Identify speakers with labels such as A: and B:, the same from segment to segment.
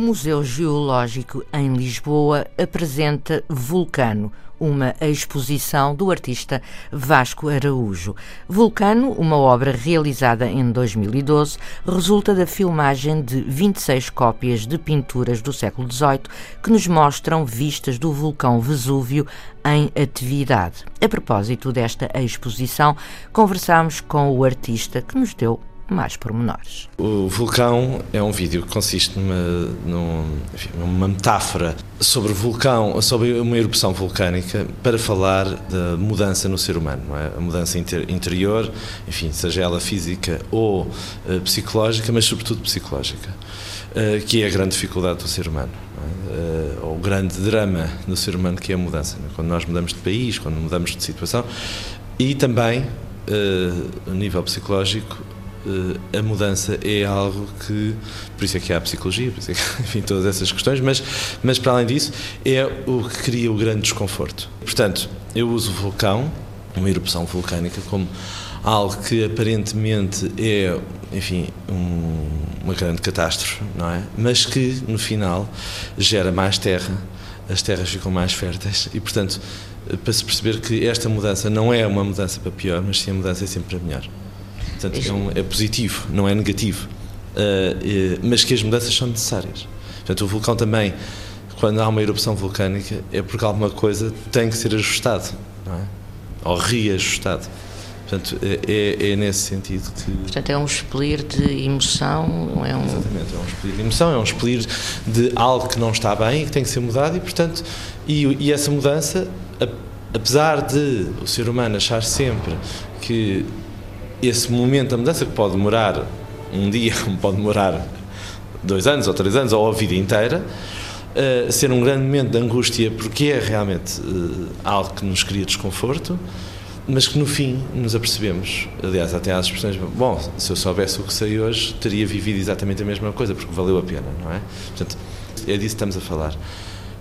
A: O Museu Geológico em Lisboa apresenta Vulcano, uma exposição do artista Vasco Araújo. Vulcano, uma obra realizada em 2012, resulta da filmagem de 26 cópias de pinturas do século XVIII que nos mostram vistas do vulcão Vesúvio em atividade. A propósito desta exposição, conversámos com o artista que nos deu mais pormenores.
B: O vulcão é um vídeo que consiste numa, numa, metáfora sobre vulcão, sobre uma erupção vulcânica para falar da mudança no ser humano, é? a mudança inter, interior, enfim, seja ela física ou uh, psicológica, mas sobretudo psicológica, uh, que é a grande dificuldade do ser humano. É? Uh, o grande drama do ser humano que é a mudança, é? quando nós mudamos de país, quando mudamos de situação e também, a nível psicológico, a mudança é algo que, por isso é que há a psicologia, por isso é que, enfim, todas essas questões, mas, mas para além disso, é o que cria o grande desconforto. Portanto, eu uso o vulcão, uma erupção vulcânica, como algo que aparentemente é, enfim, um, uma grande catástrofe, não é? Mas que, no final, gera mais terra, as terras ficam mais férteis e, portanto, para se perceber que esta mudança não é uma mudança para pior, mas sim a mudança é sempre para melhor. Portanto, é, um, é positivo, não é negativo. Uh, mas que as mudanças são necessárias. Portanto, o vulcão também, quando há uma erupção vulcânica, é porque alguma coisa tem que ser ajustado, não é? Ou reajustado. Portanto, é, é, é nesse sentido que.
A: Portanto, é um expelir de emoção, é um.
B: Exatamente, é um expelir de emoção, é um expelir de algo que não está bem e que tem que ser mudado, e, portanto, e, e essa mudança, apesar de o ser humano achar sempre que esse momento da mudança que pode demorar um dia, pode demorar dois anos ou três anos ou a vida inteira, uh, ser um grande momento de angústia porque é realmente uh, algo que nos cria desconforto, mas que no fim nos apercebemos, aliás, até às expressões, bom, se eu soubesse o que sei hoje, teria vivido exatamente a mesma coisa, porque valeu a pena, não é? Portanto, é disso que estamos a falar.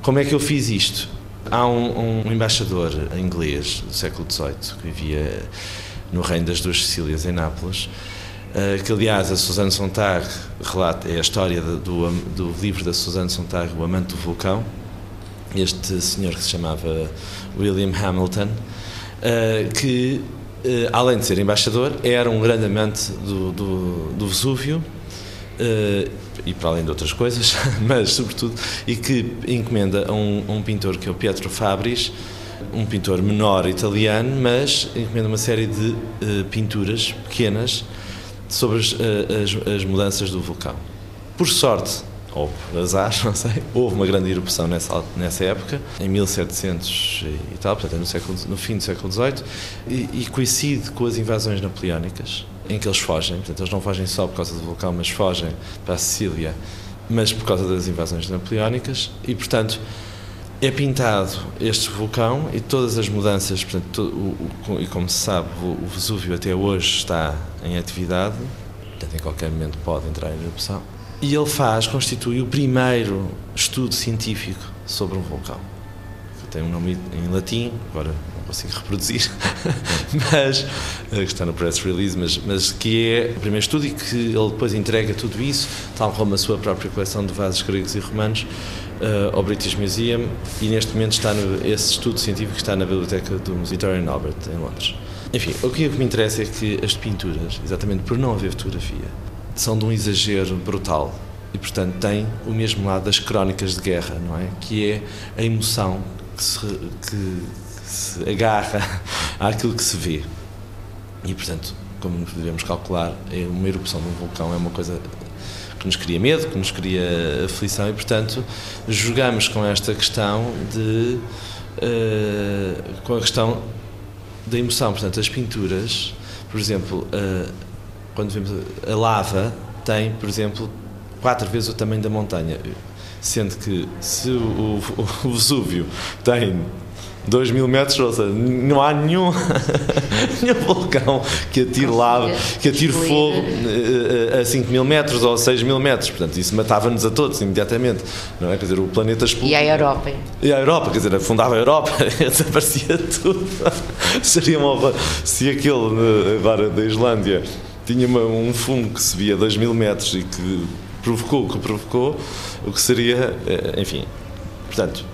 B: Como é que eu fiz isto? Há um, um embaixador inglês do século XVIII que vivia no Reino das Duas Sicílias, em Nápoles, uh, que aliás a Suzanne Sontag relata, é a história do, do livro da Suzanne Sontag, O Amante do Vulcão, este senhor que se chamava William Hamilton, uh, que uh, além de ser embaixador, era um grande amante do, do, do Vesúvio, e para além de outras coisas, mas sobretudo, e que encomenda a um, um pintor que é o Pietro Fabris, um pintor menor italiano, mas encomenda uma série de uh, pinturas pequenas sobre as, uh, as, as, mudanças do vulcão. Por sorte, ou por azar, não sei, houve uma grande erupção nessa, nessa época, em 1700 e tal, portanto é no, século, no fim do século XVIII, e, e coincide com as invasões napoleónicas, em que eles fogem, portanto eles não fogem só por causa do vulcão, mas fogem para a Sicília, mas por causa das invasões napoleónicas, e portanto é pintado este vulcão e todas as mudanças, portanto, o, o, e como se sabe, o, Vesúvio até hoje está em atividade, portanto, em qualquer momento pode entrar em erupção. E ele faz, constitui o primeiro estudo científico sobre um vulcão. Tem um nome em latim, agora consigo reproduzir, mas que está no press release, mas, mas que é o primeiro estudo e que ele depois entrega tudo isso, tal como a sua própria coleção de vasos gregos e romanos, uh, ao British Museum e neste momento está no, esse estudo científico está na biblioteca do Victorian Albert em Londres. Enfim, o que me interessa é que as pinturas, exatamente por não haver fotografia, são de um exagero brutal e portanto têm o mesmo lado das crónicas de guerra, não é? Que é a emoção que se, que se agarra àquilo que se vê. E portanto, como devemos calcular, é uma erupção de um vulcão é uma coisa que nos cria medo, que nos cria aflição e, portanto, jogamos com esta questão de. Uh, com a questão da emoção. Portanto, as pinturas, por exemplo, uh, quando vemos a lava, tem, por exemplo, quatro vezes o tamanho da montanha. Sendo que se o, o, o Vesúvio tem 2 mil metros, ou seja, não há nenhum, nenhum vulcão que atire lava, que atire fogo eh, eh, a 5 mil metros ou 6 mil metros. Portanto, isso matava-nos a todos imediatamente. Não é? Quer dizer, o planeta explodiu.
A: E a Europa?
B: E a Europa, quer dizer, afundava a Europa, desaparecia tudo. Seria uma horror. Se aquele agora da Islândia tinha uma, um fumo que subia a 2 mil metros e que provocou o que provocou, o que seria, eh, enfim. Portanto,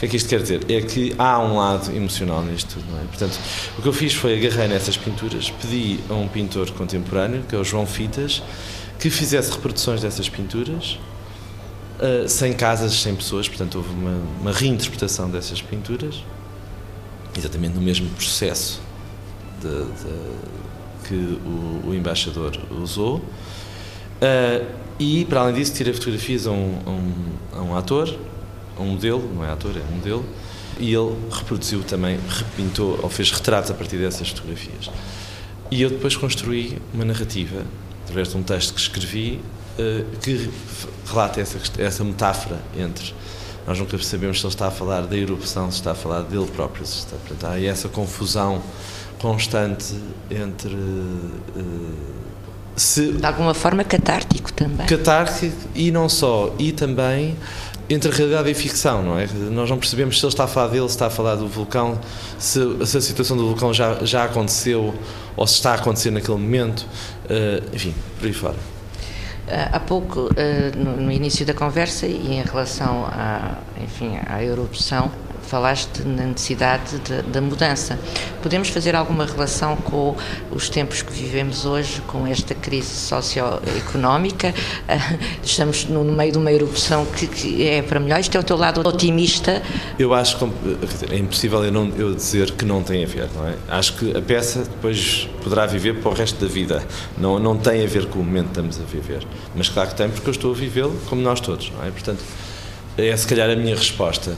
B: que é que isto quer dizer? É que há um lado emocional nisto tudo, não é? Portanto, o que eu fiz foi agarrei nessas pinturas, pedi a um pintor contemporâneo, que é o João Fitas, que fizesse reproduções dessas pinturas, uh, sem casas, sem pessoas, portanto, houve uma, uma reinterpretação dessas pinturas, exatamente no mesmo processo de, de que o, o embaixador usou. Uh, e, para além disso, tirei fotografias a um, a, um, a um, ator, a um modelo, não é ator, é um modelo, e ele reproduziu também, repintou, ou fez retratos a partir dessas fotografias. E eu depois construí uma narrativa, através de um texto que escrevi, uh, que relata essa, essa metáfora entre. Nós nunca sabemos se ele está a falar da erupção, se está a falar dele próprio. Se está, portanto, há essa confusão constante entre. Uh,
A: se, de alguma forma catártico também.
B: Catártico e não só, e também entre a realidade e a ficção, não é? Nós não percebemos se ele está a falar dele, se está a falar do vulcão, se, se a situação do vulcão já, já aconteceu ou se está a acontecer naquele momento, uh, enfim, por aí fora.
A: Uh, há pouco, uh, no, no, início da conversa e em relação à, enfim, à erupção, falaste na necessidade de, da mudança. Podemos fazer alguma relação com os tempos que vivemos hoje, com esta crise socioeconómica? Estamos no meio de uma erupção que, que é para melhor. Isto é o teu lado otimista?
B: Eu acho que é impossível eu, não, eu dizer que não tem a ver, não é? Acho que a peça depois poderá viver para o resto da vida. Não, não tem a ver com o momento que estamos a viver. Mas claro que tem, porque eu estou a vivê-lo como nós todos, não é? Portanto, é se calhar a minha resposta.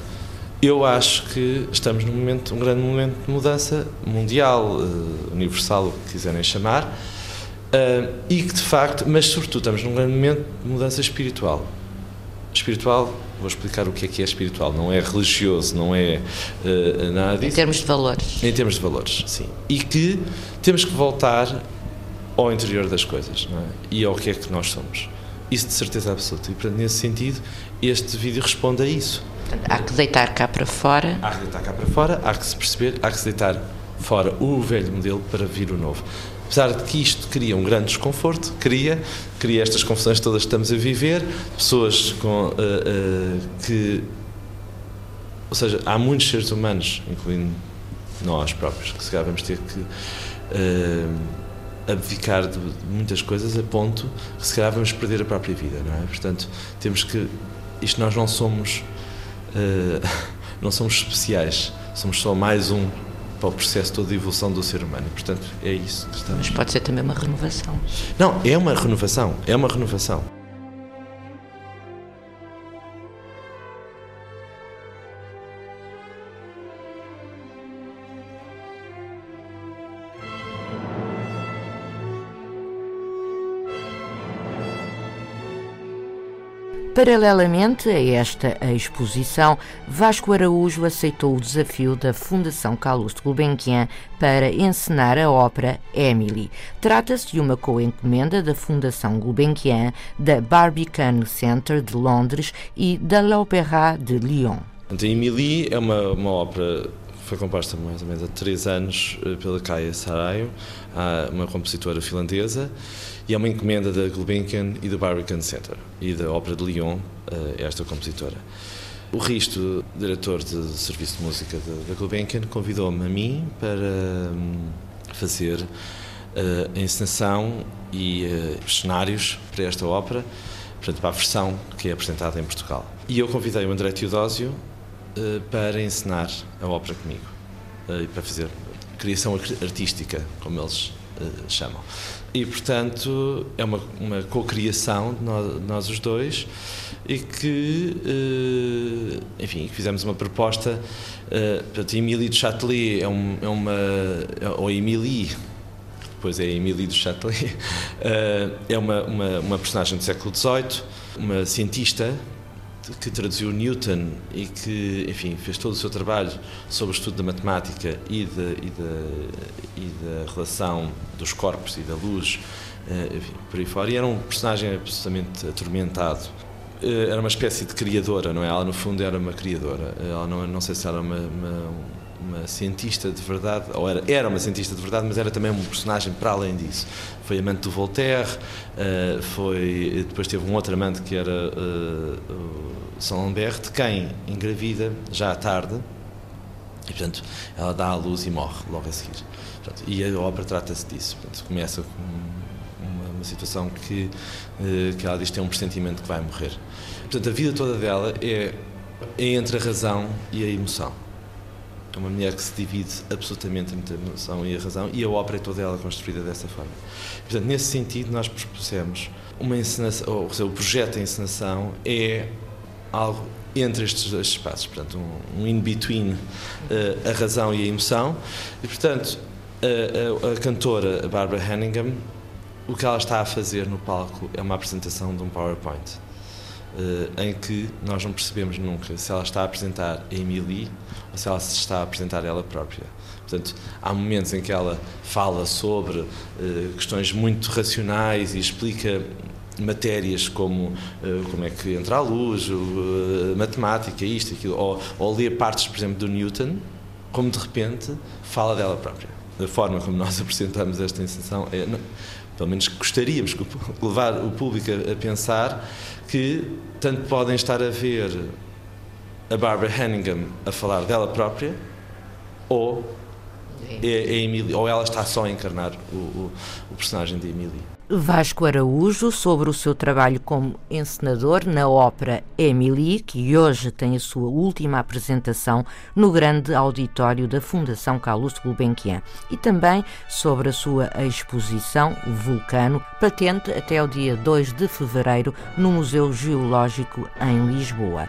B: Eu acho que estamos num momento, um grande momento de mudança mundial, uh, universal, o que quiserem chamar, uh, e que de facto, mas sobretudo estamos num grande momento de mudança espiritual. Espiritual, vou explicar o que é que é espiritual, não é religioso, não é uh, nada disso.
A: Em termos de valores.
B: Em termos de valores, sim. E que temos que voltar ao interior das coisas é? e ao que é que nós somos. Isso de certeza absoluta. E, portanto, nesse sentido, este vídeo responde a isso
A: há que deitar cá para fora.
B: Há que deitar cá para fora, há que se perceber, há que se deitar fora o velho modelo para vir o novo. Apesar de que isto cria um grande desconforto, cria, cria estas confusões todas que estamos a viver, pessoas com, uh, uh, que. Ou seja, há muitos seres humanos, incluindo nós próprios, que se calhar vamos ter que. Uh, abdicar de muitas coisas a ponto que se calhar vamos perder a própria vida, não é? Portanto, temos que. Isto nós não somos não somos especiais, somos só mais um para o processo todo de evolução do ser humano. Portanto, é isso que estamos.
A: Mas pode ser também uma renovação.
B: Não, é uma renovação, é uma renovação.
A: Paralelamente a esta exposição, Vasco Araújo aceitou o desafio da Fundação Calouste Gulbenkian para encenar a ópera Emily. Trata-se de uma co-encomenda da Fundação Gulbenkian, da Barbican Center de Londres e da L'Opéra de Lyon.
B: Então, Emily é uma, uma ópera foi composta mais ou menos há três anos eh, pela Kaya Sarayo, uma compositora finlandesa, e é uma encomenda da Gulbenkian e do Barbican Center e da Ópera de Lyon, eh, esta compositora. O Risto, diretor de serviço de música da Gulbenkian, convidou-me a mim para hum, fazer eh, a encenação e eh, os cenários para esta ópera, portanto, para a versão que é apresentada em Portugal. E eu convidei o André Teodósio para encenar a ópera comigo, e para fazer criação artística, como eles chamam. E, portanto, é uma, uma cocriação de nós, nós os dois e que, enfim, fizemos uma proposta. Portanto, Emílie de Châtelet é, um, é uma. ou Emílie, depois é Emílie de Châtelet, é uma, uma, uma, personagem do século XVIII, uma cientista que traduziu Newton e que, enfim, fez todo o seu trabalho sobre o estudo da matemática e da, e da, e da relação dos corpos e da luz, eh, enfim, por aí fora. E era um personagem absolutamente atormentado. Eh, era uma espécie de criadora, não é? Ela, no fundo, era uma criadora. Ela não, não sei se era uma, uma uma cientista de verdade, ou era, era uma cientista de verdade, mas era também um personagem para além disso. Foi amante do Voltaire, uh, foi, depois teve um outro amante que era uh, Saint Lambert, de quem engravida já à tarde, e portanto ela dá à luz e morre logo a seguir. Portanto, e a obra trata-se disso. Portanto, começa com uma, uma situação que, uh, que ela diz que tem um pressentimento que vai morrer. Portanto, a vida toda dela é, é entre a razão e a emoção. É uma mulher que se divide absolutamente entre a emoção e a razão e a ópera é toda ela construída dessa forma. Portanto, nesse sentido, nós propusemos uma encenação, ou seja, o projeto de encenação é algo entre estes dois espaços, portanto, um, um in-between uh, a razão e a emoção. E, portanto, a, a, a cantora Barbara Hanningham, o que ela está a fazer no palco é uma apresentação de um PowerPoint. Uh, em que nós não percebemos nunca se ela está a apresentar a Emily ou se ela se está a apresentar ela própria. Portanto, há momentos em que ela fala sobre uh, questões muito racionais e explica matérias como uh, como é que entra a luz, matemática, isto, aquilo, ou, ou lê partes, por exemplo, do Newton, como de repente fala dela própria. Da forma como nós apresentamos esta encenação é, não, pelo menos gostaríamos de levar o público a, pensar que tanto podem estar a ver a Barbara Hanningham a falar dela própria ou é, é Emily, ou ela está só a encarnar o, o, o personagem de Emily.
A: Vasco Araújo sobre o seu trabalho como encenador na ópera Emily, que hoje tem a sua última apresentação no grande auditório da Fundação Carlos Gulbenkian, e também sobre a sua exposição Vulcano, patente até o dia 2 de fevereiro no Museu Geológico em Lisboa.